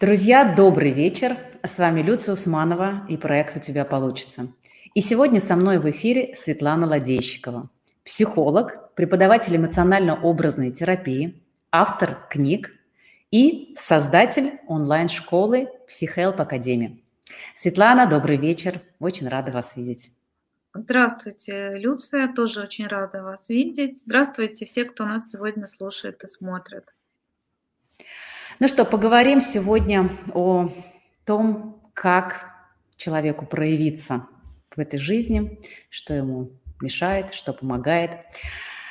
Друзья, добрый вечер. С вами Люция Усманова и проект «У тебя получится». И сегодня со мной в эфире Светлана Ладейщикова, психолог, преподаватель эмоционально-образной терапии, автор книг и создатель онлайн-школы «Психелп Академия». Светлана, добрый вечер. Очень рада вас видеть. Здравствуйте, Люция. Тоже очень рада вас видеть. Здравствуйте все, кто нас сегодня слушает и смотрит. Ну что, поговорим сегодня о том, как человеку проявиться в этой жизни, что ему мешает, что помогает.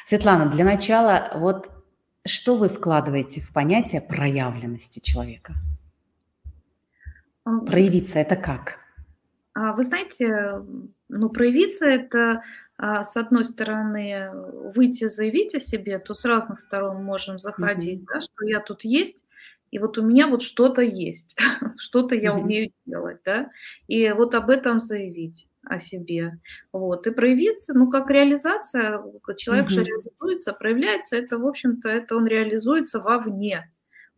Светлана, для начала, вот что вы вкладываете в понятие проявленности человека? Проявиться – это как? А, вы знаете, ну, проявиться – это, а, с одной стороны, выйти, заявить о себе, то с разных сторон можем заходить, mm-hmm. да, что я тут есть, и вот у меня вот что-то есть, что-то я умею делать, да, и вот об этом заявить о себе, вот, и проявиться, ну, как реализация, человек mm-hmm. же реализуется, проявляется, это, в общем-то, это он реализуется вовне,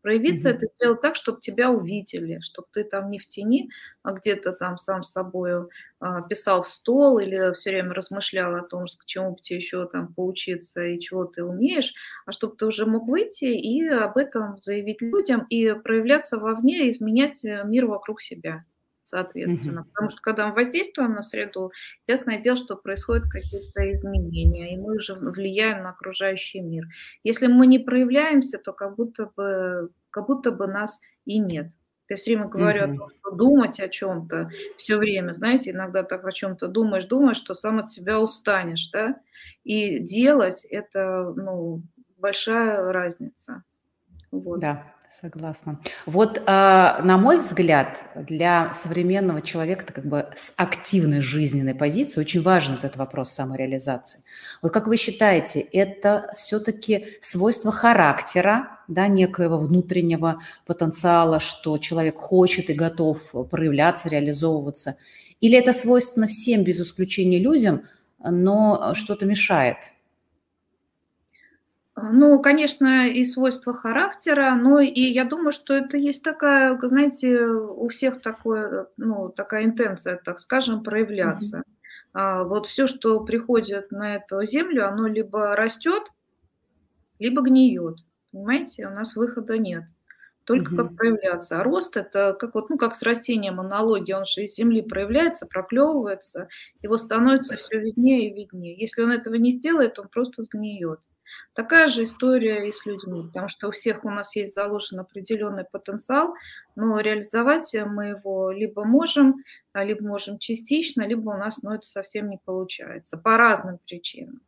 Проявиться mm-hmm. это сделать так, чтобы тебя увидели, чтобы ты там не в тени, а где-то там сам с собой а, писал в стол или все время размышлял о том, к чему бы тебе еще там поучиться и чего ты умеешь, а чтобы ты уже мог выйти и об этом заявить людям и проявляться вовне, изменять э, мир вокруг себя соответственно. Mm-hmm. Потому что когда мы воздействуем на среду, ясное дело, что происходят какие-то изменения, и мы уже влияем на окружающий мир. Если мы не проявляемся, то как будто бы, как будто бы нас и нет. Я все время говорю mm-hmm. о том, что думать о чем-то все время, знаете, иногда так о чем-то думаешь, думаешь, что сам от себя устанешь, да, и делать это, ну, большая разница. Вот. Да, Согласна. Вот, э, на мой взгляд, для современного человека как бы с активной жизненной позиции очень важен вот этот вопрос самореализации. Вот как вы считаете, это все-таки свойство характера, да, некоего внутреннего потенциала, что человек хочет и готов проявляться, реализовываться, или это свойственно всем без исключения людям, но что-то мешает? Ну, конечно, и свойства характера, но и я думаю, что это есть такая, знаете, у всех такое, ну, такая интенция, так скажем, проявляться. Mm-hmm. А, вот все, что приходит на эту землю, оно либо растет, либо гниет. Понимаете, у нас выхода нет. Только mm-hmm. как проявляться. А рост это как вот, ну, как с растением аналогия, он же из земли проявляется, проклевывается, его становится все виднее и виднее. Если он этого не сделает, он просто сгниет. Такая же история и с людьми, потому что у всех у нас есть заложен определенный потенциал, но реализовать мы его либо можем, а, либо можем частично, либо у нас ну, это совсем не получается по разным причинам.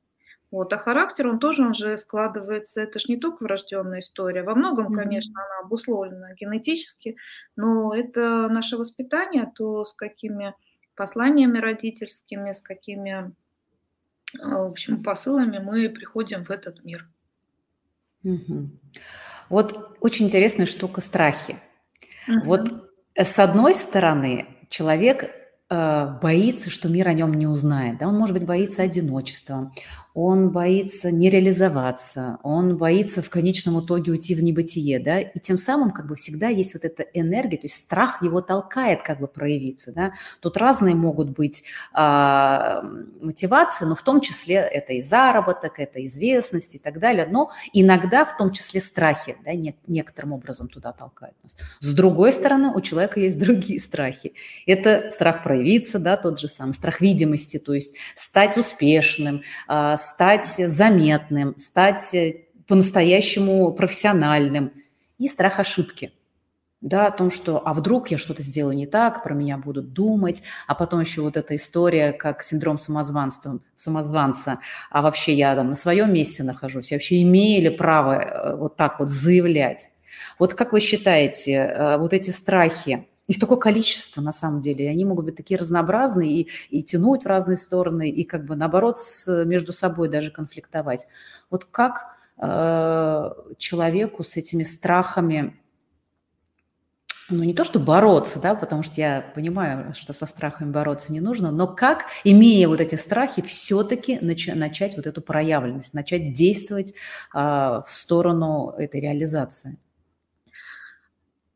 Вот. А характер, он тоже он же складывается, это же не только врожденная история. Во многом, конечно, она обусловлена генетически, но это наше воспитание, то с какими посланиями родительскими, с какими в общем, посылами мы приходим в этот мир. Угу. Вот очень интересная штука страхи. Угу. Вот с одной стороны, человек э, боится, что мир о нем не узнает. Да? Он, может быть, боится одиночества, он боится не реализоваться, он боится в конечном итоге уйти в небытие, да, и тем самым как бы всегда есть вот эта энергия, то есть страх его толкает как бы проявиться, да. Тут разные могут быть а, мотивации, но в том числе это и заработок, это известность и так далее, но иногда в том числе страхи, да, не, некоторым образом туда толкают нас. С другой стороны, у человека есть другие страхи. Это страх проявиться, да, тот же самый, страх видимости, то есть стать успешным, а, стать заметным, стать э, по-настоящему профессиональным. И страх ошибки. Да, о том, что а вдруг я что-то сделаю не так, про меня будут думать, а потом еще вот эта история, как синдром самозванства, самозванца, а вообще я там на своем месте нахожусь, я вообще имею ли право э, вот так вот заявлять? Вот как вы считаете, э, вот эти страхи, их такое количество, на самом деле. И они могут быть такие разнообразные и, и тянуть в разные стороны, и как бы наоборот с, между собой даже конфликтовать. Вот как э, человеку с этими страхами, ну не то, что бороться, да, потому что я понимаю, что со страхами бороться не нужно, но как, имея вот эти страхи, все-таки нач- начать вот эту проявленность, начать действовать э, в сторону этой реализации?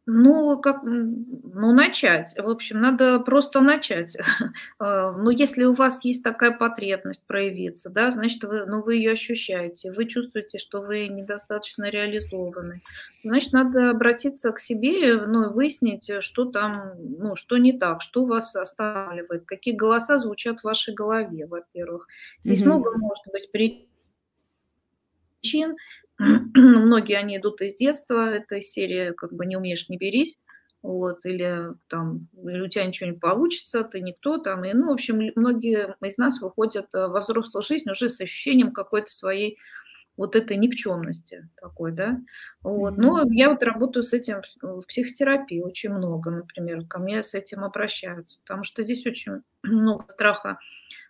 Ну, как, ну, начать. В общем, надо просто начать. А, Но ну, если у вас есть такая потребность проявиться, да, значит, вы, ну, вы ее ощущаете, вы чувствуете, что вы недостаточно реализованы. Значит, надо обратиться к себе, ну, и выяснить, что там, ну, что не так, что вас останавливает, какие голоса звучат в вашей голове, во-первых. Здесь mm-hmm. много может быть причин, Многие они идут из детства, это серия как бы не умеешь, не берись, вот, или там, или у тебя ничего не получится, ты никто там, и, ну, в общем, многие из нас выходят э, во взрослую жизнь уже с ощущением какой-то своей вот этой никчемности такой, да, вот, но я вот работаю с этим в психотерапии очень много, например, ко мне с этим обращаются, потому что здесь очень много страха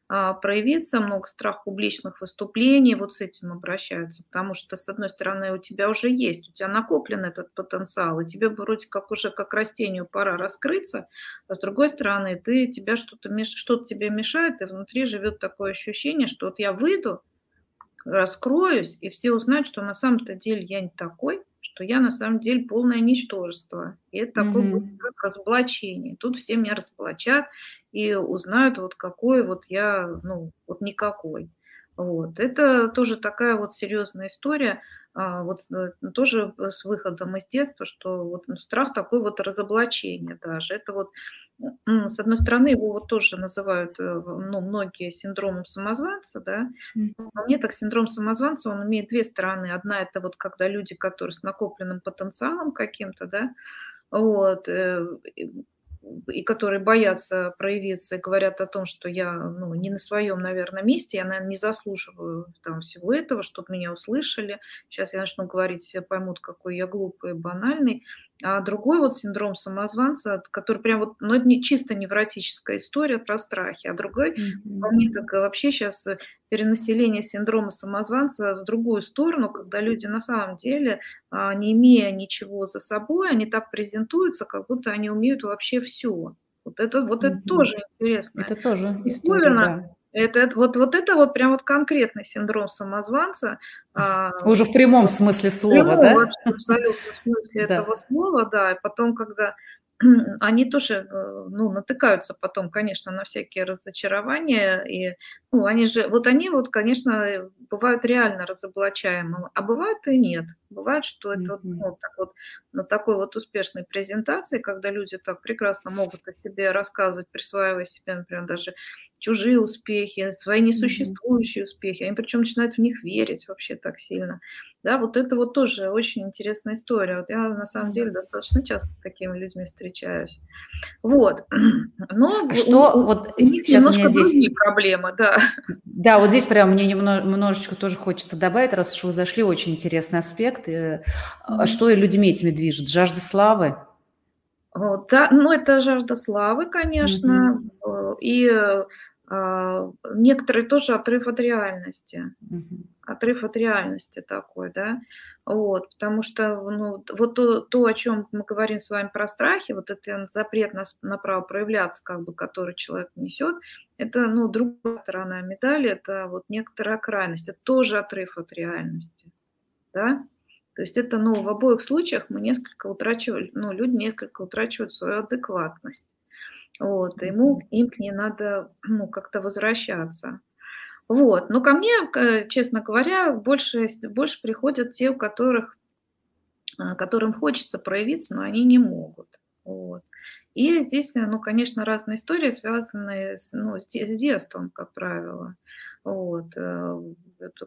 проявиться, много страх публичных выступлений, вот с этим обращаются, потому что, с одной стороны, у тебя уже есть, у тебя накоплен этот потенциал, и тебе вроде как уже как растению пора раскрыться, а с другой стороны, ты, тебя что-то, что-то тебе мешает, и внутри живет такое ощущение, что вот я выйду, раскроюсь, и все узнают, что на самом-то деле я не такой, что я на самом деле полное ничтожество. И это такое mm-hmm. как разоблачение. Тут все меня разоблачат и узнают, вот какой вот я, ну, вот никакой. Вот. Это тоже такая вот серьезная история, вот э, тоже с выходом из детства, что вот ну, страх такой вот разоблачения даже. Это вот, с одной стороны, его вот тоже называют, э, ну, многие синдромом самозванца, да, но мне так синдром самозванца, он имеет две стороны. Одна это вот когда люди, которые с накопленным потенциалом каким-то, да, вот, э, и которые боятся проявиться и говорят о том, что я ну, не на своем, наверное, месте, я, наверное, не заслуживаю там, всего этого, чтобы меня услышали. Сейчас я начну говорить, все поймут, какой я глупый и банальный. А другой вот синдром самозванца, который прям вот, ну это не чисто невротическая история про страхи, а другой, mm-hmm. по мне так вообще сейчас перенаселение синдрома самозванца в другую сторону, когда люди на самом деле, а, не имея ничего за собой, они так презентуются, как будто они умеют вообще все. Вот это, вот mm-hmm. это тоже интересно. Это тоже история, да. Это, это вот, вот это вот прям вот конкретный синдром самозванца. А, Уже в прямом смысле слова, прямом, да? Вообще, в смысле этого слова, да. И потом, когда они тоже э, ну, натыкаются потом, конечно, на всякие разочарования. И, ну, они же, вот они вот, конечно, бывают реально разоблачаемы, а бывают и нет. Бывает, что это mm-hmm. ну, так вот, на такой вот успешной презентации, когда люди так прекрасно могут о себе рассказывать, присваивая себе, например, даже чужие успехи, свои несуществующие mm-hmm. успехи, они причем начинают в них верить вообще так сильно. Да, вот это вот тоже очень интересная история. Вот я на самом деле достаточно часто с такими людьми встречаюсь. Вот. Но а что у, вот у них сейчас немножко у меня здесь проблемы, да. Да, вот здесь прям мне немножечко тоже хочется добавить, раз уж вы зашли, очень интересный аспект. Mm-hmm. Что людьми этими движет? Жажда славы? Вот, да, ну это жажда славы, конечно, mm-hmm. и некоторые тоже отрыв от реальности. Mm-hmm отрыв от реальности такой, да, вот, потому что, ну, вот то, то, о чем мы говорим с вами про страхи, вот этот запрет на, на право проявляться, как бы, который человек несет, это, ну, другая сторона медали, это вот некоторая крайность, это тоже отрыв от реальности, да, то есть это, ну, в обоих случаях мы несколько утрачивали, ну, люди несколько утрачивают свою адекватность, вот, ему, им к ней надо, ну, как-то возвращаться. Вот. Но ко мне, честно говоря, больше, больше приходят те, у которых, а, которым хочется проявиться, но они не могут. Вот. И здесь, ну, конечно, разные истории, связанные с, ну, с детством, как правило. Вот. Э,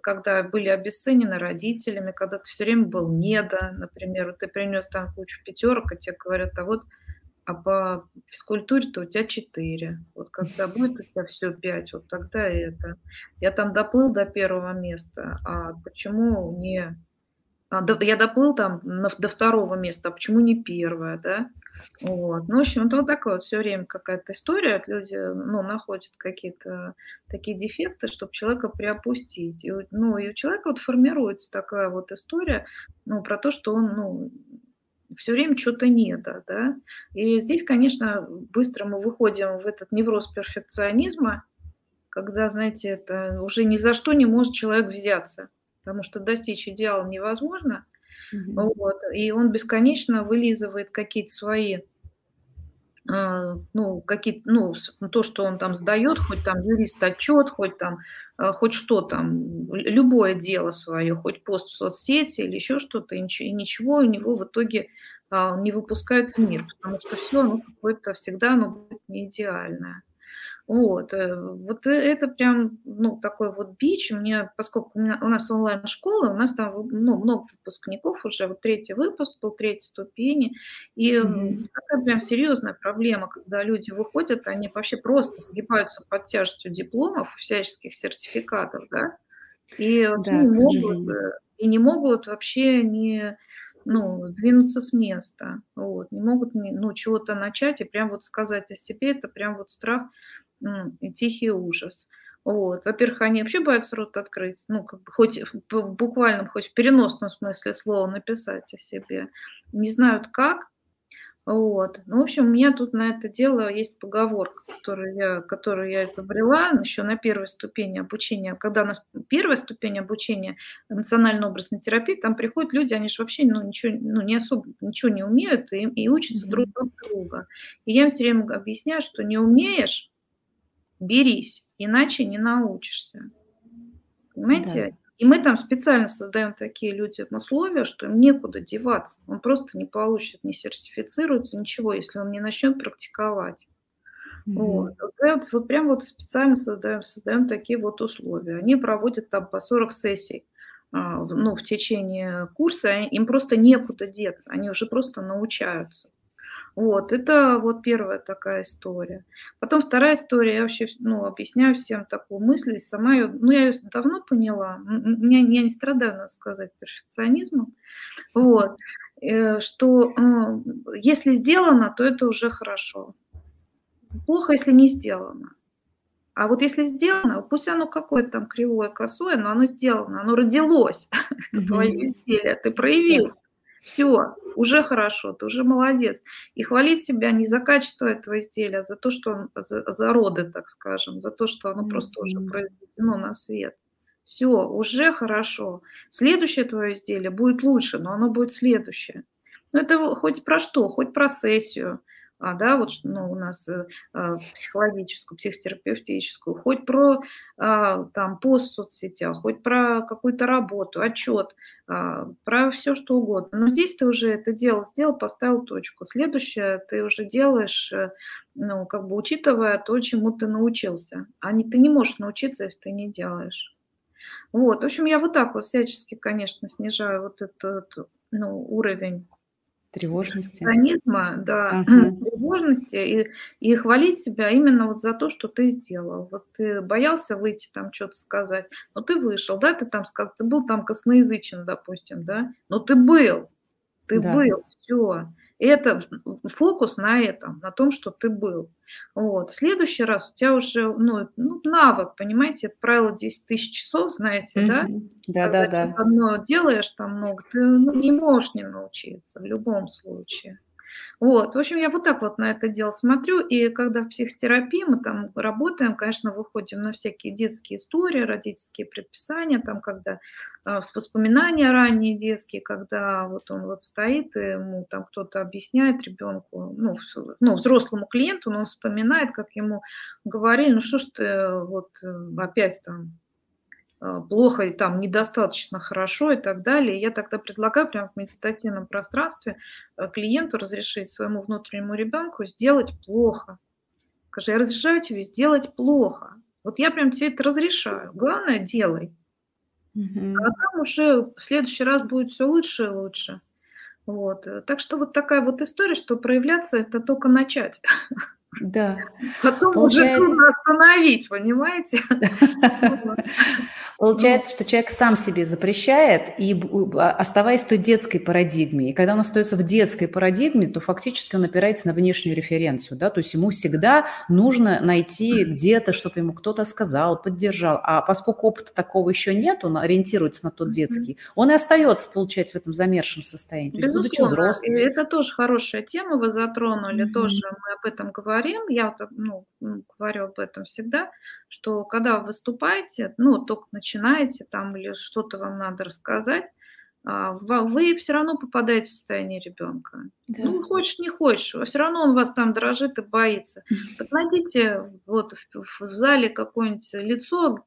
когда были обесценены родителями, когда ты все время был недо, например, ты принес там кучу пятерок, и тебе говорят, а вот а по физкультуре-то у тебя 4. Вот когда будет у тебя все 5, вот тогда это. Я там доплыл до первого места, а почему не... А, до, я доплыл там на, до второго места, а почему не первое, да? Вот. Ну, в общем, это вот такая вот все время какая-то история. Люди, ну, находят какие-то такие дефекты, чтобы человека приопустить. И, ну, и у человека вот формируется такая вот история, ну, про то, что он, ну, все время что-то нет, да. И здесь, конечно, быстро мы выходим в этот невроз перфекционизма, когда, знаете, это уже ни за что не может человек взяться, потому что достичь идеала невозможно. Угу. Вот, и он бесконечно вылизывает какие-то свои ну, какие ну, то, что он там сдает, хоть там юрист отчет, хоть там, а, хоть что там, любое дело свое, хоть пост в соцсети или еще что-то, и ничего, у него в итоге а, не выпускают в мир, потому что все, ну, какое-то всегда оно будет не идеальное. Вот, э, вот э, это прям, ну, такой вот бич. Мне, поскольку у, меня, у нас онлайн-школа, у нас там ну, много выпускников уже, вот третий выпуск был, третьей ступени, и mm-hmm. такая прям серьезная проблема, когда люди выходят, они вообще просто сгибаются под тяжестью дипломов, всяческих сертификатов, да, и, да, не могут, э, и не могут вообще не ну, двинуться с места, вот, не могут ну, чего-то начать и прям вот сказать о себе, это прям вот страх и тихий ужас. Вот. Во-первых, они вообще боятся рот открыть, ну, как бы хоть в буквальном, хоть в переносном смысле слова написать о себе. Не знают как. Вот. Ну, в общем, у меня тут на это дело есть поговорка, которую я, которую я изобрела еще на первой ступени обучения. Когда у нас первая ступень обучения эмоционально-образной терапии, там приходят люди, они же вообще ну, ничего, ну, не особо ничего не умеют и, и учатся mm-hmm. друг от друга. И я им все время объясняю, что не умеешь, берись, иначе не научишься. Понимаете? Да. И мы там специально создаем такие людям условия, что им некуда деваться. Он просто не получит, не сертифицируется, ничего, если он не начнет практиковать. Mm-hmm. Вот. Вот, вот прям вот специально создаем, создаем такие вот условия. Они проводят там по 40 сессий а, ну, в течение курса, им просто некуда деться, они уже просто научаются. Вот, это вот первая такая история. Потом вторая история, я вообще ну, объясняю всем такую мысль, сама ее, ну, я ее давно поняла, я, я не страдаю, надо сказать, перфекционизмом, вот, э, что если сделано, то это уже хорошо. Плохо, если не сделано. А вот если сделано, пусть оно какое-то там кривое, косое, но оно сделано, оно родилось, это твое изделие, ты проявился. Все, уже хорошо, ты уже молодец. И хвалить себя не за качество этого изделия, а за то, что он, за, за роды, так скажем, за то, что оно mm-hmm. просто уже произведено на свет. Все, уже хорошо. Следующее твое изделие будет лучше, но оно будет следующее. Ну, это хоть про что, хоть про сессию, а, да, вот ну, у нас э, а, психологическую, психотерапевтическую, хоть про а, там пост в соцсетях, хоть про какую-то работу, отчет, а, про все что угодно. Но здесь ты уже это делал, сделал, поставил точку. Следующее ты уже делаешь, э, ну, как бы учитывая то, чему ты научился. А не, ты не можешь научиться, если ты не делаешь. Вот, в общем, я вот так вот всячески, конечно, снижаю вот этот ну, уровень Тревожности. Организма, да, ага. тревожности и, и хвалить себя именно вот за то, что ты сделал. Вот ты боялся выйти там что-то сказать, но ты вышел, да, ты там сказал, ты был там косноязычен, допустим, да, но ты был, ты да. был, все. Это фокус на этом, на том, что ты был. Вот. В следующий раз у тебя уже ну, ну, навык, понимаете, это правило 10 тысяч часов, знаете, mm-hmm. да? Да, Когда да, да. одно делаешь там много, ты ну, не можешь не научиться в любом случае. Вот, в общем, я вот так вот на это дело смотрю, и когда в психотерапии мы там работаем, конечно, выходим на всякие детские истории, родительские предписания, там, когда э, воспоминания ранние детские, когда вот он вот стоит, и ему там кто-то объясняет ребенку, ну, ну, взрослому клиенту, но он вспоминает, как ему говорили, ну, что ж ты вот э, опять там плохо и там недостаточно хорошо и так далее. Я тогда предлагаю прямо в медитативном пространстве э, клиенту разрешить своему внутреннему ребенку сделать плохо. Скажи, я разрешаю тебе сделать плохо. Вот я прям тебе это разрешаю. Главное, делай. Угу. А там уже в следующий раз будет все лучше и лучше. Вот. Так что вот такая вот история, что проявляться это только начать. Да. Потом Получается... уже трудно остановить, понимаете? Получается, что человек сам себе запрещает, и а, оставаясь в той детской парадигме. И когда он остается в детской парадигме, то фактически он опирается на внешнюю референцию. Да? То есть ему всегда нужно найти где-то, чтобы ему кто-то сказал, поддержал. А поскольку опыта такого еще нет, он ориентируется на тот детский, он и остается, получается, в этом замершем состоянии. То есть, будучи взрослым. Это тоже хорошая тема, вы затронули, mm-hmm. тоже мы об этом говорим. Я ну, говорю об этом всегда, что когда вы выступаете, ну, только начинаете там или что-то вам надо рассказать, а, вы все равно попадаете в состояние ребенка. Да. Ну, хочешь, не хочешь, все равно он вас там дрожит и боится. Так найдите вот в, в зале какое-нибудь лицо,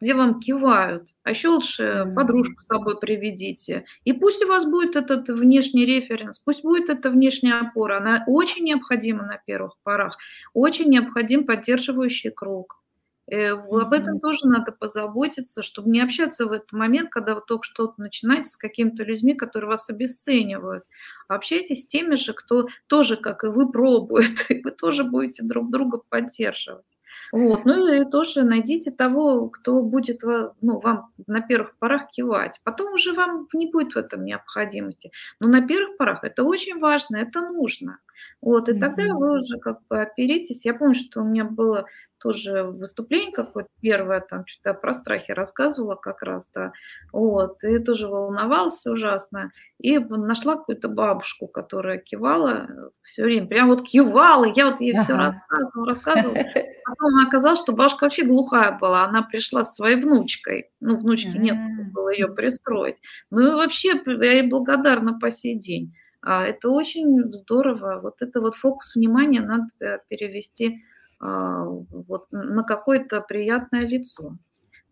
где вам кивают, а еще лучше подружку с собой приведите. И пусть у вас будет этот внешний референс, пусть будет эта внешняя опора, она очень необходима на первых порах, очень необходим поддерживающий круг. Mm-hmm. Об этом тоже надо позаботиться, чтобы не общаться в этот момент, когда вы только что-то начинаете с какими-то людьми, которые вас обесценивают. Общайтесь с теми же, кто тоже, как и вы, пробует, и вы тоже будете друг друга поддерживать. Вот. Ну и тоже найдите того, кто будет ну, вам на первых порах кивать. Потом уже вам не будет в этом необходимости. Но на первых порах это очень важно, это нужно. Вот, и тогда вы уже как бы оперитесь. Я помню, что у меня было тоже выступление какое-то первое, там что-то про страхи рассказывала как раз, да, вот, и тоже волновалась ужасно, и нашла какую-то бабушку, которая кивала все время, прям вот кивала, я вот ей ага. все рассказывала, рассказывала, потом оказалось, что бабушка вообще глухая была, она пришла со своей внучкой, ну, внучки нет, было ее пристроить, ну, и вообще я ей благодарна по сей день. А, это очень здорово. Вот это вот фокус внимания надо э, перевести вот, на какое-то приятное лицо.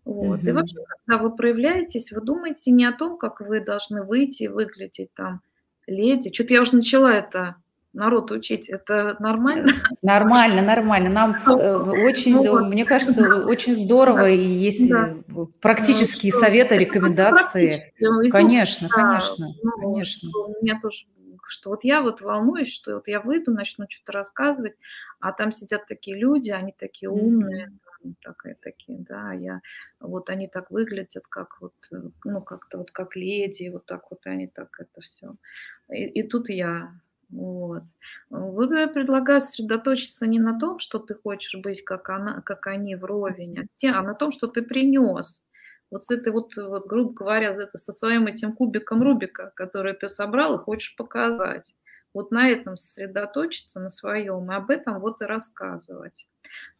Вот. Угу. И вообще, когда вы проявляетесь, вы думаете не о том, как вы должны выйти и выглядеть там леди. Что-то я уже начала это народ учить. Это нормально? Нормально, нормально. Нам э, очень, ну, мне кажется, очень здорово, и есть да. практические ну, советы, рекомендации. Конечно, конечно, ну, конечно. У меня тоже что вот я вот волнуюсь, что вот я выйду, начну что-то рассказывать, а там сидят такие люди, они такие умные, mm-hmm. такие, такие, да, я, вот они так выглядят, как вот, ну, как-то вот как леди, вот так вот они так это все. И, и тут я, вот. Вот я предлагаю сосредоточиться не на том, что ты хочешь быть, как, она, как они вровень, а, а на том, что ты принес вот с этой вот, вот, грубо говоря, это со своим этим кубиком Рубика, который ты собрал и хочешь показать. Вот на этом сосредоточиться, на своем, и об этом вот и рассказывать.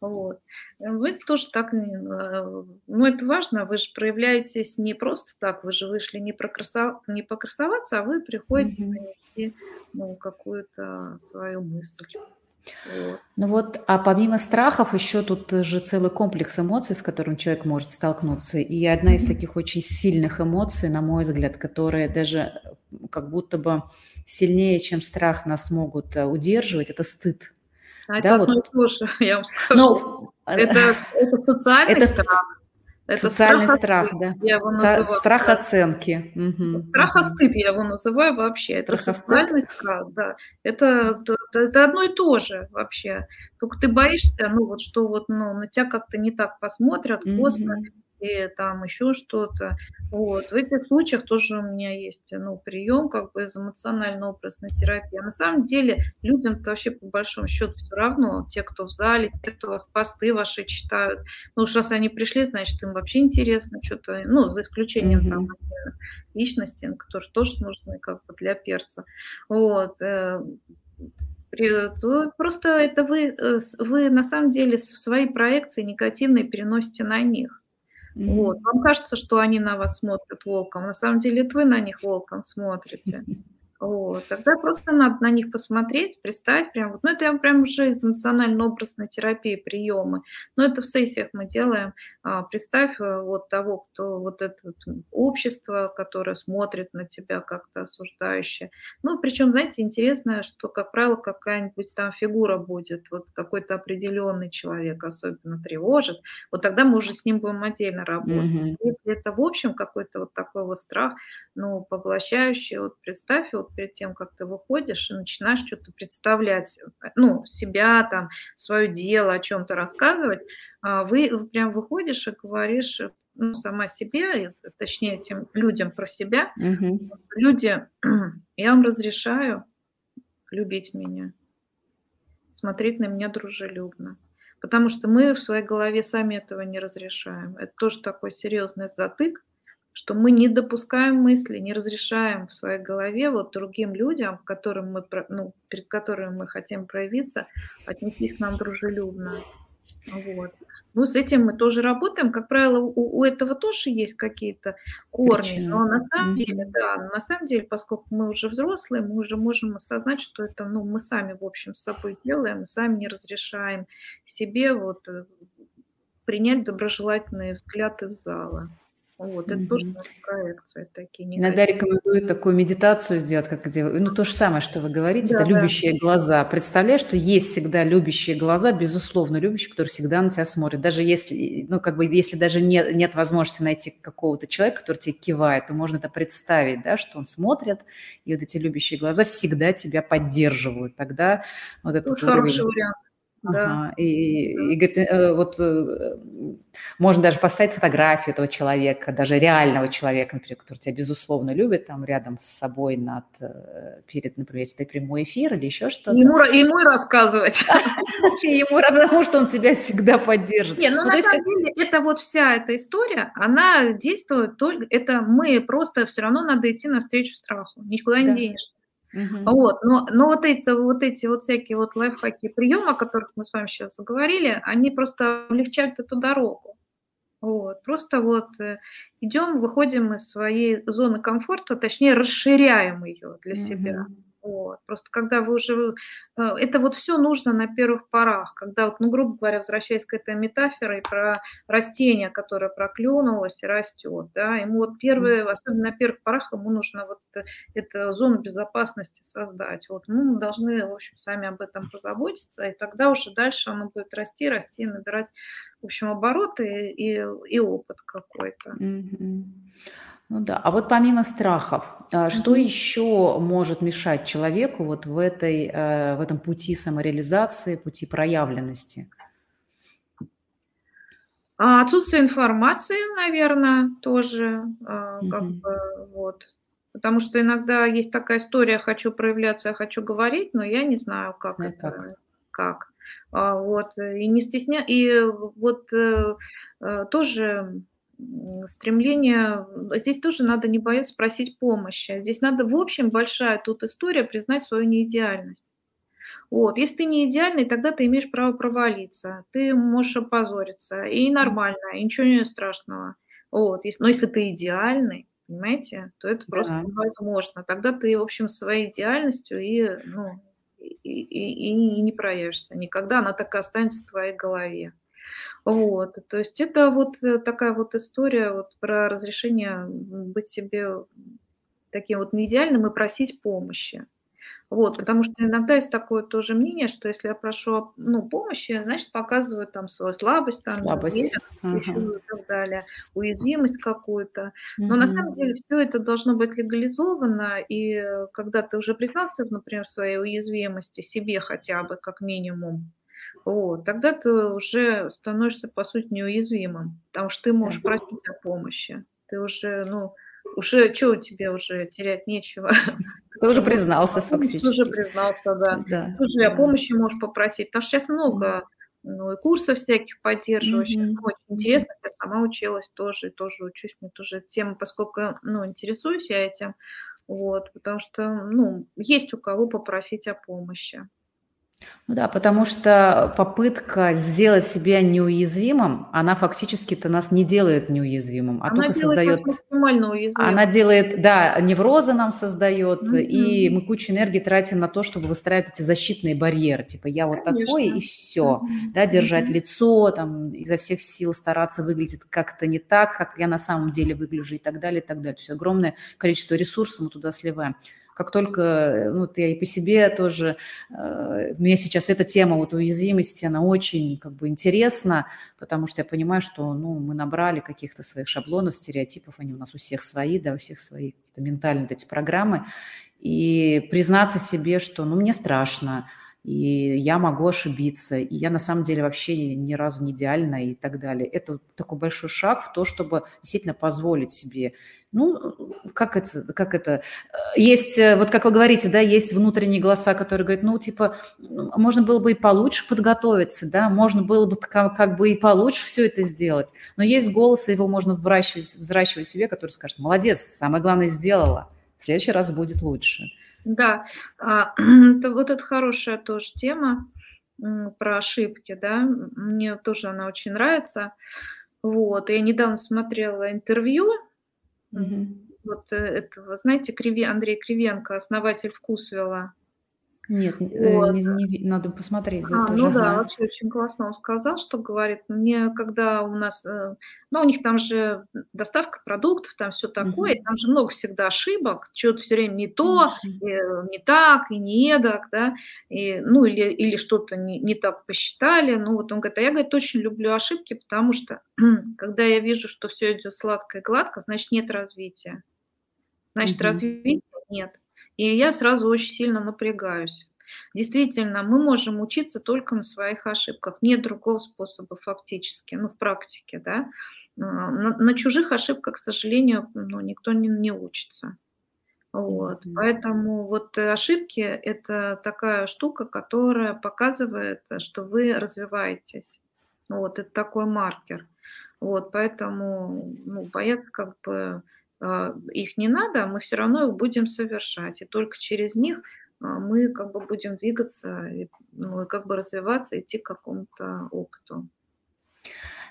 Вот. Вы тоже так, э, ну это важно, вы же проявляетесь не просто так, вы же вышли не, прокрасов... не покрасоваться, а вы приходите mm-hmm. нанести ну, какую-то свою мысль. Ну вот, а помимо страхов еще тут же целый комплекс эмоций, с которым человек может столкнуться. И одна из таких очень сильных эмоций, на мой взгляд, которые даже как будто бы сильнее, чем страх нас могут э, удерживать, это стыд. А да, это вот. тоже, я вам скажу. Ну, это, это социальный это, страх. Это Социальный страх, страх да. Я его называю, страх оценки. Угу. Страх остыд я его называю вообще. Страх это социальный страх, да. Это, это, это одно и то же вообще. Только ты боишься, ну вот что вот ну, на тебя как-то не так посмотрят, косо, угу или там еще что-то. Вот. В этих случаях тоже у меня есть ну, прием как бы из эмоционально-образной терапии. А на самом деле людям вообще по большому счету все равно, те, кто в зале, те, кто вас посты ваши читают. Ну уж раз они пришли, значит им вообще интересно что-то, ну за исключением mm-hmm. там личностей, которые тоже нужны как бы для перца. Вот. Э, просто это вы, э, вы на самом деле свои проекции негативные переносите на них. Mm-hmm. Вот. Вам кажется, что они на вас смотрят волком. На самом деле это вы на них волком смотрите. Вот. Тогда просто надо на них посмотреть, представить прям вот, ну это прям уже из эмоционально-образной терапии приемы. Но это в сессиях мы делаем. А, представь э, вот того, кто вот это вот общество, которое смотрит на тебя как-то осуждающе. Ну, причем, знаете, интересно, что, как правило, какая-нибудь там фигура будет, вот какой-то определенный человек особенно тревожит, вот тогда мы уже с ним будем отдельно работать. Mm-hmm. Если это в общем какой-то вот такой вот страх, ну, поглощающий, вот представь, вот перед тем, как ты выходишь и начинаешь что-то представлять, ну, себя, там, свое дело, о чем-то рассказывать, а вы прям выходишь и говоришь ну, сама себе, точнее, тем людям про себя. Угу. Люди, я вам разрешаю любить меня, смотреть на меня дружелюбно. Потому что мы в своей голове сами этого не разрешаем. Это тоже такой серьезный затык, что мы не допускаем мысли, не разрешаем в своей голове вот другим людям, которым мы, ну, перед которыми мы хотим проявиться, отнестись к нам дружелюбно. Вот. Ну, с этим мы тоже работаем. Как правило, у, у этого тоже есть какие-то корни. Причина. Но на самом mm-hmm. деле, да, на самом деле, поскольку мы уже взрослые, мы уже можем осознать, что это, ну, мы сами, в общем, с собой делаем, сами не разрешаем себе вот э, принять доброжелательный взгляд из зала. Вот, это mm-hmm. тоже проекция такие. Негативные. Иногда рекомендуют такую медитацию сделать, как где, ну то же самое, что вы говорите, да, это любящие да. глаза. Представляешь, что есть всегда любящие глаза, безусловно, любящие, которые всегда на тебя смотрят. Даже если, ну как бы, если даже нет, нет возможности найти какого-то человека, который тебе кивает, то можно это представить, да, что он смотрит, и вот эти любящие глаза всегда тебя поддерживают. Тогда вот это хороший вариант. Ага. И, и говорит, э, вот э, можно даже поставить фотографию этого человека, даже реального человека, например, который тебя безусловно любит, там рядом с собой над, э, перед, например, если ты прямой эфир или еще что-то. Ему, ему и рассказывать. Ему, потому что он тебя всегда поддержит. Не, ну, ну на самом деле, это вот вся эта история, она действует только, это мы просто все равно надо идти навстречу страху, никуда не денешься. Угу. Вот, но, но вот эти вот эти вот всякие вот лайфхаки приемы, о которых мы с вами сейчас заговорили, они просто облегчают эту дорогу. Вот, просто вот э, идем, выходим из своей зоны комфорта, точнее расширяем ее для себя. Вот. Просто когда вы уже... Э, это вот все нужно на первых порах, когда, вот, ну, грубо говоря, возвращаясь к этой метафоре про растение, которое проклюнулось и растет, да, ему вот первые, особенно на первых порах, ему нужно вот эту зону безопасности создать. Вот ну, мы должны, в общем, сами об этом позаботиться, и тогда уже дальше оно будет расти, расти, набирать, в общем, обороты и, и опыт какой-то. Mm-hmm. Ну да. А вот помимо страхов, а, что mm-hmm. еще может мешать человеку вот в, этой, э, в этом пути самореализации, пути проявленности? А отсутствие информации, наверное, тоже mm-hmm. как бы вот. Потому что иногда есть такая история, хочу проявляться, я хочу говорить, но я не знаю, как Знаю, это, как. как. А, вот, и не стесня... И вот э, э, тоже стремление, здесь тоже надо не бояться спросить помощи. Здесь надо, в общем, большая тут история признать свою неидеальность. Вот. Если ты не идеальный, тогда ты имеешь право провалиться, ты можешь опозориться, и нормально, и ничего не страшного. Вот. Но если ты идеальный, понимаете, то это просто да. невозможно. Тогда ты, в общем, своей идеальностью и, ну, и, и, и не проявишься никогда, она так и останется в твоей голове. Вот, то есть это вот э, такая вот история вот про разрешение быть себе таким вот неидеальным и просить помощи. Вот, потому что иногда есть такое тоже мнение, что если я прошу ну, помощи, значит, показывают там свою слабость, там, слабость. Ага. и так далее, уязвимость какую-то. Но угу. на самом деле все это должно быть легализовано, и когда ты уже признался, например, в своей уязвимости, себе хотя бы, как минимум, вот, тогда ты уже становишься, по сути, неуязвимым, потому что ты можешь просить о помощи. Ты уже, ну, уже, что у тебя уже терять нечего. Ты уже признался фактически. Ты уже признался, да. да. Ты уже о помощи можешь попросить, потому что сейчас много ну, и курсов всяких поддерживающих. Mm-hmm. Очень интересно, я сама училась тоже, и тоже учусь, мне тоже тема, поскольку, ну, интересуюсь я этим, вот, потому что, ну, есть у кого попросить о помощи. Ну да, потому что попытка сделать себя неуязвимым, она фактически-то нас не делает неуязвимым, а она только создает... максимально уязвимым. Она делает, да, неврозы нам создает, mm-hmm. и мы кучу энергии тратим на то, чтобы выстраивать эти защитные барьеры. Типа я вот Конечно. такой, и все. Mm-hmm. Да, держать mm-hmm. лицо, там, изо всех сил стараться выглядеть как-то не так, как я на самом деле выгляжу, и так далее, и так далее. То есть огромное количество ресурсов мы туда сливаем как только, э, ну, я и по себе тоже, э, мне сейчас эта тема вот уязвимости, она очень как бы интересна, потому что я понимаю, что, ну, мы набрали каких-то своих шаблонов, стереотипов, они у нас у всех свои, да, у всех свои какие-то ментальные вот эти программы, и признаться себе, что, ну, мне страшно, и я могу ошибиться, и я на самом деле вообще ни разу не идеальна и так далее. Это такой большой шаг в то, чтобы действительно позволить себе, ну, как это, как это, есть, э, вот как вы говорите, да, есть внутренние голоса, которые говорят, ну, типа, можно было бы и получше подготовиться, да, можно было бы как, как бы и получше все это сделать, но есть голос, его можно выращивать, взращивать себе, который скажет, молодец, самое главное сделала, в следующий раз будет лучше. Да, а, это, вот это хорошая тоже тема. про ошибки, да, мне тоже она очень нравится. Вот, я недавно смотрела интервью, угу. вот э, этого, знаете, Криви, Андрей Кривенко, основатель Вкусвела. Нет, э, вот. не, не, надо посмотреть. А, тоже. ну да, вообще очень классно он сказал, что говорит, мне когда у нас, э, ну у них там же доставка продуктов, там все такое, угу. там же много всегда ошибок, что-то все время не то, и, не так, и не эдак, да, и, ну или, или что-то не, не так посчитали, ну вот он говорит, а я, говорит, очень люблю ошибки, потому что когда я вижу, что все идет сладко и гладко, значит нет развития, значит угу. развития нет. И я сразу очень сильно напрягаюсь. Действительно, мы можем учиться только на своих ошибках. Нет другого способа фактически, ну, в практике, да. А, на, на чужих ошибках, к сожалению, ну, никто не, не учится. Вот. Mm-hmm. Поэтому вот ошибки – это такая штука, которая показывает, что вы развиваетесь. Вот, это такой маркер. Вот, поэтому ну, бояться как бы их не надо, мы все равно их будем совершать. И только через них а, мы как бы будем двигаться, ну, и как бы развиваться, идти к какому-то опыту.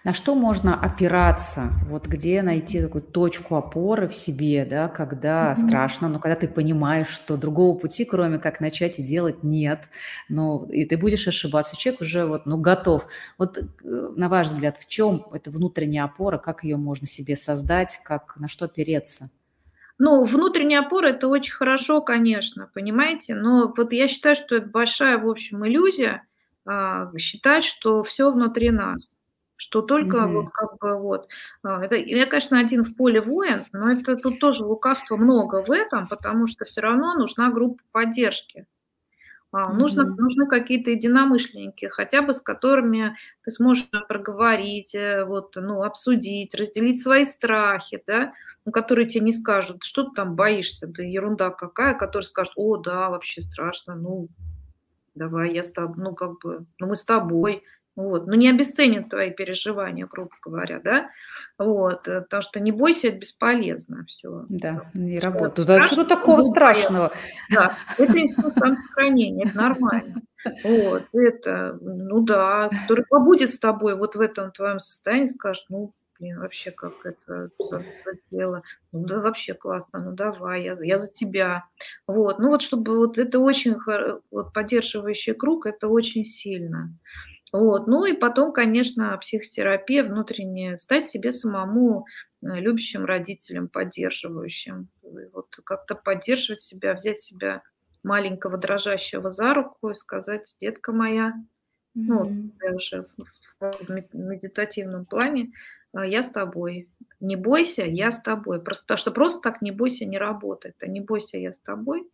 На что можно опираться? Вот где найти такую точку опоры в себе, да, когда mm-hmm. страшно, но когда ты понимаешь, что другого пути, кроме как начать и делать, нет, ну, и ты будешь ошибаться. Человек уже вот, ну, готов. Вот э, на ваш взгляд, в чем эта внутренняя опора, как ее можно себе создать, как, на что опереться? Ну, внутренняя опора – это очень хорошо, конечно, понимаете, но вот я считаю, что это большая, в общем, иллюзия а, считать, что все внутри нас что только mm-hmm. вот как бы вот а, это я конечно один в поле воин но это тут тоже лукавства много в этом потому что все равно нужна группа поддержки mm-hmm. нужно нужны какие-то единомышленники хотя бы с которыми ты сможешь проговорить э, вот ну обсудить разделить свои страхи да ну, которые тебе не скажут, что ты там боишься, да ерунда какая, которые скажут, о, да, вообще страшно, ну, давай, я с тобой, ну, как бы, ну, мы с тобой, вот, ну, не обесценят твои переживания, грубо говоря, да, вот, э, потому что не бойся, это бесполезно все. Да, не работает. Да, что такого страшного? Да, это инстинкт самосохранения, это нормально. Вот, это, ну да, который побудет с тобой вот в этом твоем состоянии, скажет, ну, блин, вообще как это задела. Ну да, вообще классно, ну давай, я, я за тебя. Вот, ну вот чтобы вот это очень, вот поддерживающий круг, это очень сильно. Вот. Ну и потом, конечно, психотерапия внутренняя, стать себе самому э, любящим родителем, поддерживающим. Вот как-то поддерживать себя, взять себя маленького дрожащего за руку и сказать, детка моя, mm-hmm. ну, я уже в медитативном плане, а, я с тобой. Не бойся, я с тобой. Просто, потому что просто так не бойся не работает. А не бойся, я с тобой.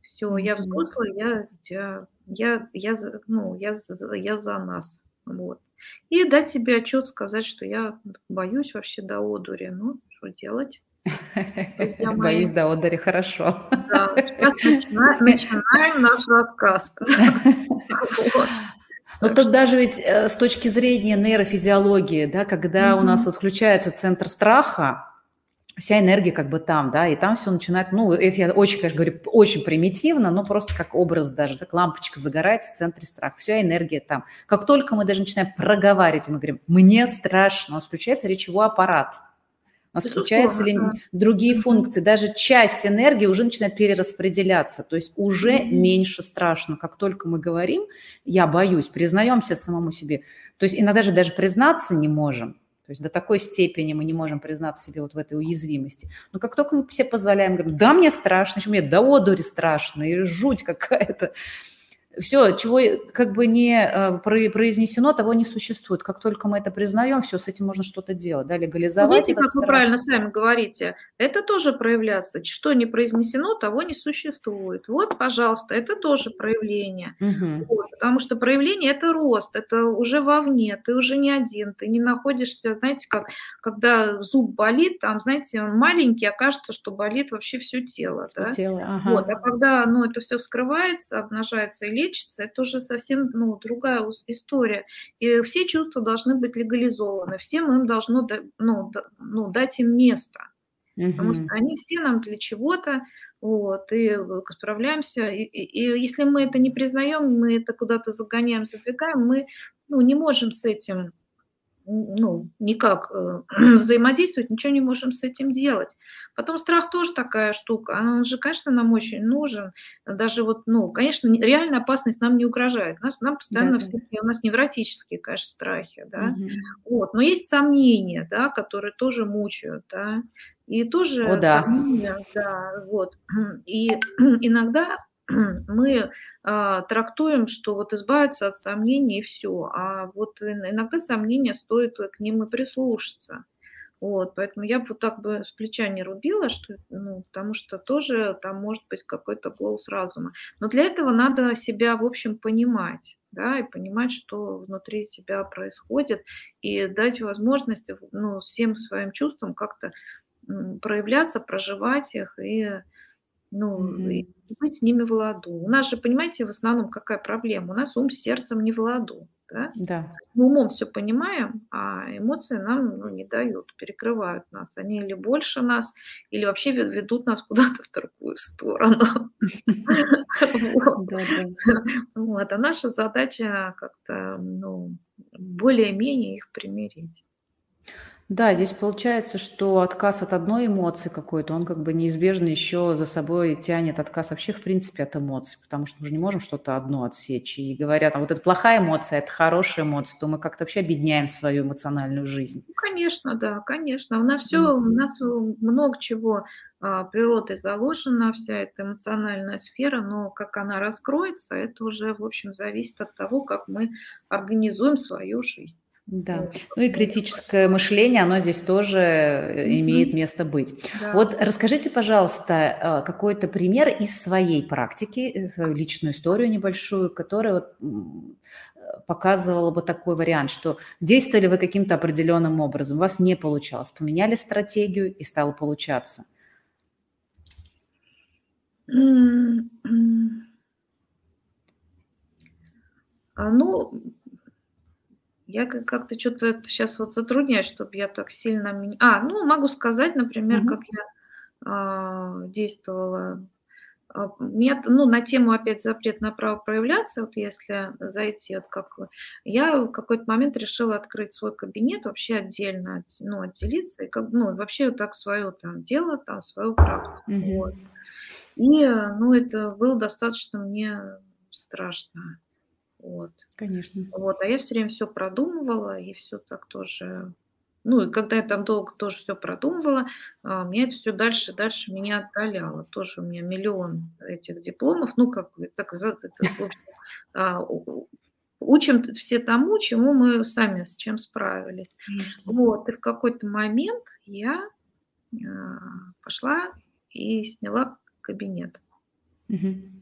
Все, я взрослая, я я, я, я, ну, я, я за нас. Вот. И дать себе отчет, сказать, что я боюсь вообще до одури. Ну, что делать? Боюсь до одури, хорошо. Да, сейчас начинаем, начинаем наш рассказ. Но тут даже ведь э, с точки зрения нейрофизиологии, да, когда mm-hmm. у нас вот включается центр страха, вся энергия как бы там, да, и там все начинает, ну, это я очень, конечно, говорю, очень примитивно, но просто как образ даже, так лампочка загорается в центре страха, вся энергия там. Как только мы даже начинаем проговаривать, мы говорим, мне страшно, у нас включается речевой аппарат – нас включаются ли другие функции, даже часть энергии уже начинает перераспределяться, то есть уже меньше страшно, как только мы говорим, я боюсь, признаемся самому себе, то есть иногда же даже признаться не можем, то есть до такой степени мы не можем признаться себе вот в этой уязвимости. Но как только мы все позволяем, говорим, да, мне страшно, еще мне до одури страшно, и жуть какая-то, все, чего как бы не э, произнесено, того не существует. Как только мы это признаем, все, с этим можно что-то делать, да, легализовать. Видите, как страх. вы правильно сами говорите, это тоже проявляться. Что не произнесено, того не существует. Вот, пожалуйста, это тоже проявление. Угу. Вот, потому что проявление – это рост, это уже вовне, ты уже не один, ты не находишься, знаете, как когда зуб болит, там, знаете, он маленький, окажется, что болит вообще все тело. Все да? тело, ага. Вот, а когда ну, это все вскрывается, обнажается или лечится, это уже совсем ну, другая история. И все чувства должны быть легализованы, всем им должно ну, ну, дать им место. Угу. Потому что они все нам для чего-то, вот, и справляемся. И, и, и если мы это не признаем, мы это куда-то загоняем, задвигаем, мы ну, не можем с этим ну, никак э, взаимодействовать, ничего не можем с этим делать. Потом страх тоже такая штука, он же, конечно, нам очень нужен. Даже вот, ну, конечно, реальная опасность нам не угрожает. Нас, нам постоянно да, всякие, у нас невротические, конечно, страхи, да. Угу. Вот, но есть сомнения, да, которые тоже мучают, да. И тоже О, да. сомнения, да, вот. И иногда мы э, трактуем, что вот избавиться от сомнений и все. А вот иногда сомнения стоит к ним и прислушаться. Вот, поэтому я бы вот так бы с плеча не рубила, что, ну, потому что тоже там может быть какой-то голос разума. Но для этого надо себя, в общем, понимать, да, и понимать, что внутри себя происходит, и дать возможность ну, всем своим чувствам как-то проявляться, проживать их и ну, mm-hmm. быть с ними в ладу. У нас же, понимаете, в основном какая проблема? У нас ум с сердцем не в ладу. Да? Да. Мы умом все понимаем, а эмоции нам ну, не дают, перекрывают нас. Они или больше нас, или вообще ведут нас куда-то в другую сторону. Вот. А наша задача как-то ну, более-менее их примирить. Да, здесь получается, что отказ от одной эмоции какой-то, он как бы неизбежно еще за собой тянет отказ вообще в принципе от эмоций, потому что мы же не можем что-то одно отсечь. И говорят, а вот это плохая эмоция, это хорошая эмоция, то мы как-то вообще объединяем свою эмоциональную жизнь. Ну, конечно, да, конечно. У нас все, у нас много чего а, природой заложена, вся эта эмоциональная сфера, но как она раскроется, это уже, в общем, зависит от того, как мы организуем свою жизнь. Да, ну и критическое мышление, оно здесь тоже mm-hmm. имеет место быть. Да. Вот расскажите, пожалуйста, а, какой-то пример из своей практики, э, свою личную историю небольшую, которая вот показывала бы такой вариант, что действовали вы каким-то определенным образом, у вас не получалось, поменяли стратегию и стало получаться. Mm-hmm. Ну, я как-то что-то сейчас вот затрудняюсь, чтобы я так сильно... А, ну, могу сказать, например, угу. как я а, действовала. А, ну, на тему опять запрет на право проявляться, вот если зайти, вот как я в какой-то момент решила открыть свой кабинет вообще отдельно, ну, отделиться, и как, ну, вообще вот так свое там дело, там свою практику. Mm-hmm. Вот. И, ну, это было достаточно мне страшно. Вот. Конечно. Вот, а я все время все продумывала и все так тоже. Ну и когда я там долго тоже все продумывала, а, меня это все дальше дальше меня отдаляло. Тоже у меня миллион этих дипломов. Ну как так сказать, а, учим все тому, чему мы сами с чем справились. Конечно. Вот, и в какой-то момент я а, пошла и сняла кабинет. Угу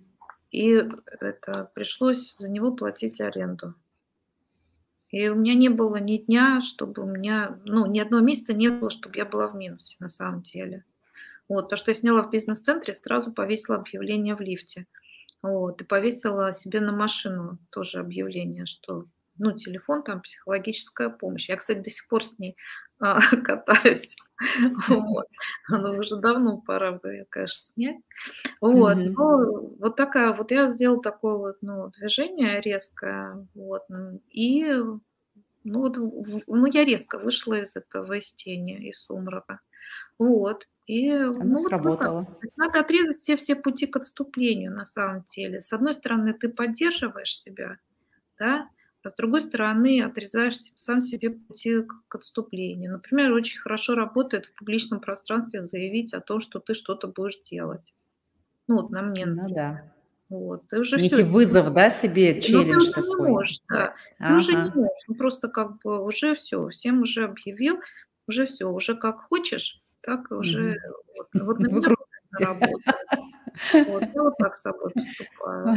и это пришлось за него платить аренду. И у меня не было ни дня, чтобы у меня, ну, ни одного месяца не было, чтобы я была в минусе на самом деле. Вот, то, что я сняла в бизнес-центре, сразу повесила объявление в лифте. Вот, и повесила себе на машину тоже объявление, что ну, телефон, там, психологическая помощь. Я, кстати, до сих пор с ней а, катаюсь. Вот. Она уже давно пора конечно, снять. Вот. Mm-hmm. Но вот такая, вот я сделала такое вот, ну, движение резкое, вот, и ну, вот, ну, я резко вышла из этого из тени, из сумрака. Вот. И Оно ну, сработало. Вот надо отрезать все, все пути к отступлению на самом деле. С одной стороны, ты поддерживаешь себя, да, а с другой стороны отрезаешь сам себе пути к отступлению. Например, очень хорошо работает в публичном пространстве заявить о том, что ты что-то будешь делать. Ну вот на мне. Ну да. Вот, ты уже Некий все, вызов, да, себе, челлендж ну, ты такой. Не можешь, да. Ага. Уже не можешь, ну просто как бы уже все, всем уже объявил, уже все, уже как хочешь, так уже mm-hmm. вот, вот на меня работает. Вот, я вот так с собой поступаю.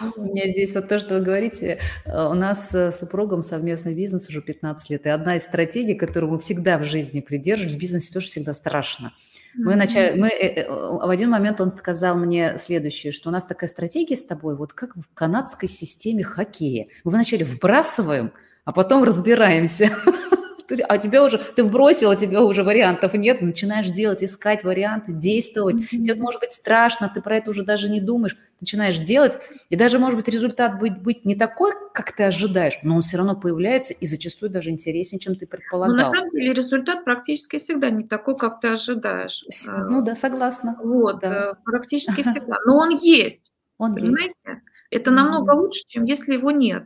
У меня здесь вот то, что вы говорите, э, у нас с супругом совместный бизнес уже 15 лет, и одна из стратегий, которую мы всегда в жизни придерживаемся, в бизнесе тоже всегда страшно. Мы, начали, мы э, э, в один момент он сказал мне следующее, что у нас такая стратегия с тобой, вот как в канадской системе хоккея. Мы вначале вбрасываем, а потом разбираемся. А тебя уже, ты вбросила, тебя уже вариантов нет, начинаешь делать, искать варианты, действовать. Mm-hmm. Тебе, может быть, страшно, ты про это уже даже не думаешь, начинаешь делать, и даже, может быть, результат будет быть не такой, как ты ожидаешь, но он все равно появляется и зачастую даже интереснее, чем ты предполагал. Ну, на самом деле результат практически всегда не такой, как ты ожидаешь. Ну да, согласна. Вот, да. Э, практически всегда. Но он есть. Он понимаете? Есть. Это намного лучше, чем если его нет.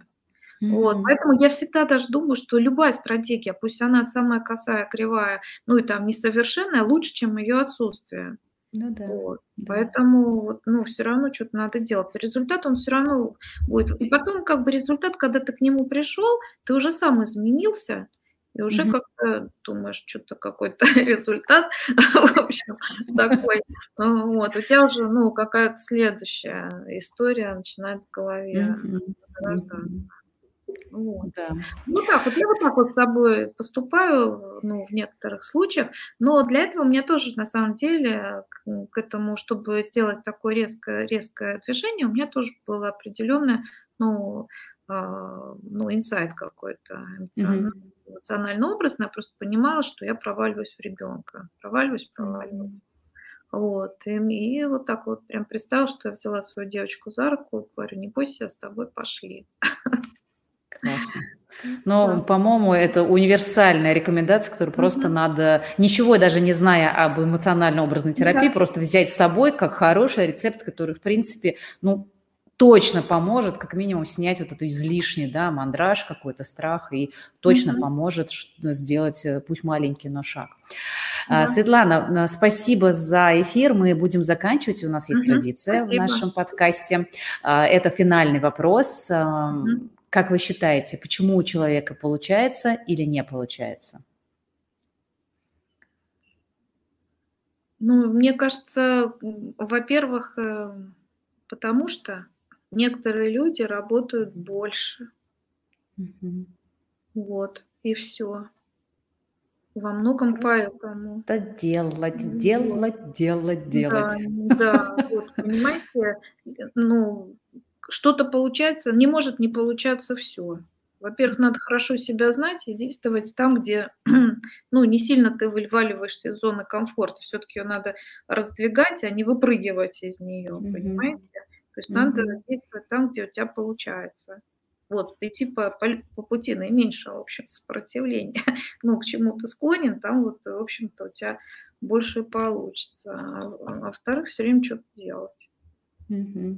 Mm-hmm. Вот, поэтому я всегда даже думаю, что любая стратегия, пусть она самая косая, кривая, ну и там несовершенная, лучше, чем ее отсутствие. Ну да. Вот. да. Поэтому вот, ну, все равно что-то надо делать. Результат он все равно будет. И потом, как бы результат, когда ты к нему пришел, ты уже сам изменился, и уже mm-hmm. как-то думаешь, что-то какой-то результат, в общем, такой. Вот, у тебя уже, ну, какая-то следующая история начинает в голове mm-hmm. Вот. Да. Ну так, вот я вот так вот с собой поступаю, ну, в некоторых случаях, но для этого у меня тоже, на самом деле, к, к этому, чтобы сделать такое резкое, резкое движение, у меня тоже было определенное, ну, э, ну, инсайт какой-то эмоциональный. Mm-hmm эмоционально образно, я просто понимала, что я проваливаюсь в ребенка. Проваливаюсь, проваливаюсь. Вот. И, и вот так вот прям представила, что я взяла свою девочку за руку, говорю, не бойся, с тобой пошли. Классно. Но, да. по-моему, это универсальная рекомендация, которую просто угу. надо, ничего даже не зная об эмоционально-образной терапии, да. просто взять с собой как хороший рецепт, который, в принципе, ну, точно поможет, как минимум, снять вот эту излишний, да, мандраж, какой-то страх, и точно mm-hmm. поможет сделать, э, путь маленький, но шаг. Да. Светлана, спасибо за эфир. Мы будем заканчивать. У нас есть mm-hmm. традиция спасибо. в нашем подкасте. А, это финальный вопрос. Mm-hmm. Как вы считаете, почему у человека получается или не получается? Ну, мне кажется, во-первых, э, потому что Некоторые люди работают больше. Угу. Вот, и все. Во многом Просто поэтому. Это делать, делать, делать, делать. Да, да вот, понимаете, ну, что-то получается, не может не получаться все. Во-первых, надо хорошо себя знать и действовать там, где ну, не сильно ты вываливаешься из зоны комфорта. Все-таки ее надо раздвигать, а не выпрыгивать из нее, mm-hmm. понимаете? То есть mm-hmm. надо действовать там, где у тебя получается. Вот, идти по, по, по пути наименьшего, в общем, сопротивления. ну, к чему ты склонен, там вот, в общем-то, у тебя больше получится. А, а во-вторых, все время что-то делать. Mm-hmm.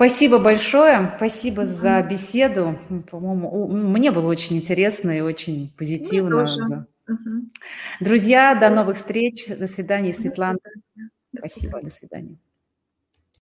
Спасибо большое, спасибо за беседу. По-моему, мне было очень интересно и очень позитивно. Угу. Друзья, до новых встреч. До свидания, Светлана. До свидания. Спасибо, до свидания.